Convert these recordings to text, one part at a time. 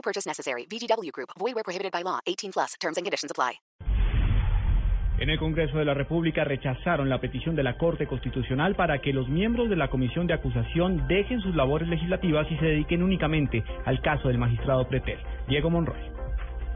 No purchase necessary. VGW Group. Void where prohibited by law. 18 plus. Terms and conditions apply. En el Congreso de la República rechazaron la petición de la Corte Constitucional para que los miembros de la Comisión de Acusación dejen sus labores legislativas y se dediquen únicamente al caso del magistrado Pretel, Diego Monroy.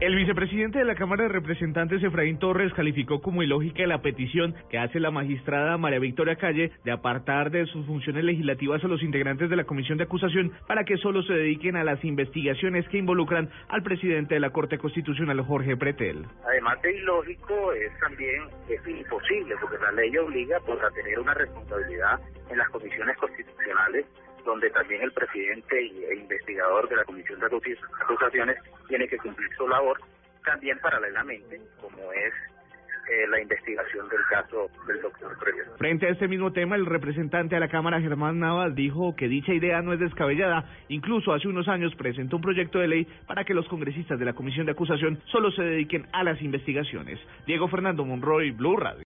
El vicepresidente de la Cámara de Representantes, Efraín Torres, calificó como ilógica la petición que hace la magistrada María Victoria Calle de apartar de sus funciones legislativas a los integrantes de la Comisión de Acusación para que solo se dediquen a las investigaciones que involucran al presidente de la Corte Constitucional, Jorge Pretel. Además de ilógico, es también es imposible, porque la ley obliga pues, a tener una responsabilidad en las comisiones constitucionales donde también el presidente e investigador de la Comisión de Acusaciones tiene que cumplir su labor, también paralelamente, como es eh, la investigación del caso del doctor Pretel. Frente a este mismo tema, el representante de la Cámara, Germán Navas, dijo que dicha idea no es descabellada. Incluso hace unos años presentó un proyecto de ley para que los congresistas de la Comisión de Acusación solo se dediquen a las investigaciones. Diego Fernando Monroy, Blue Radio.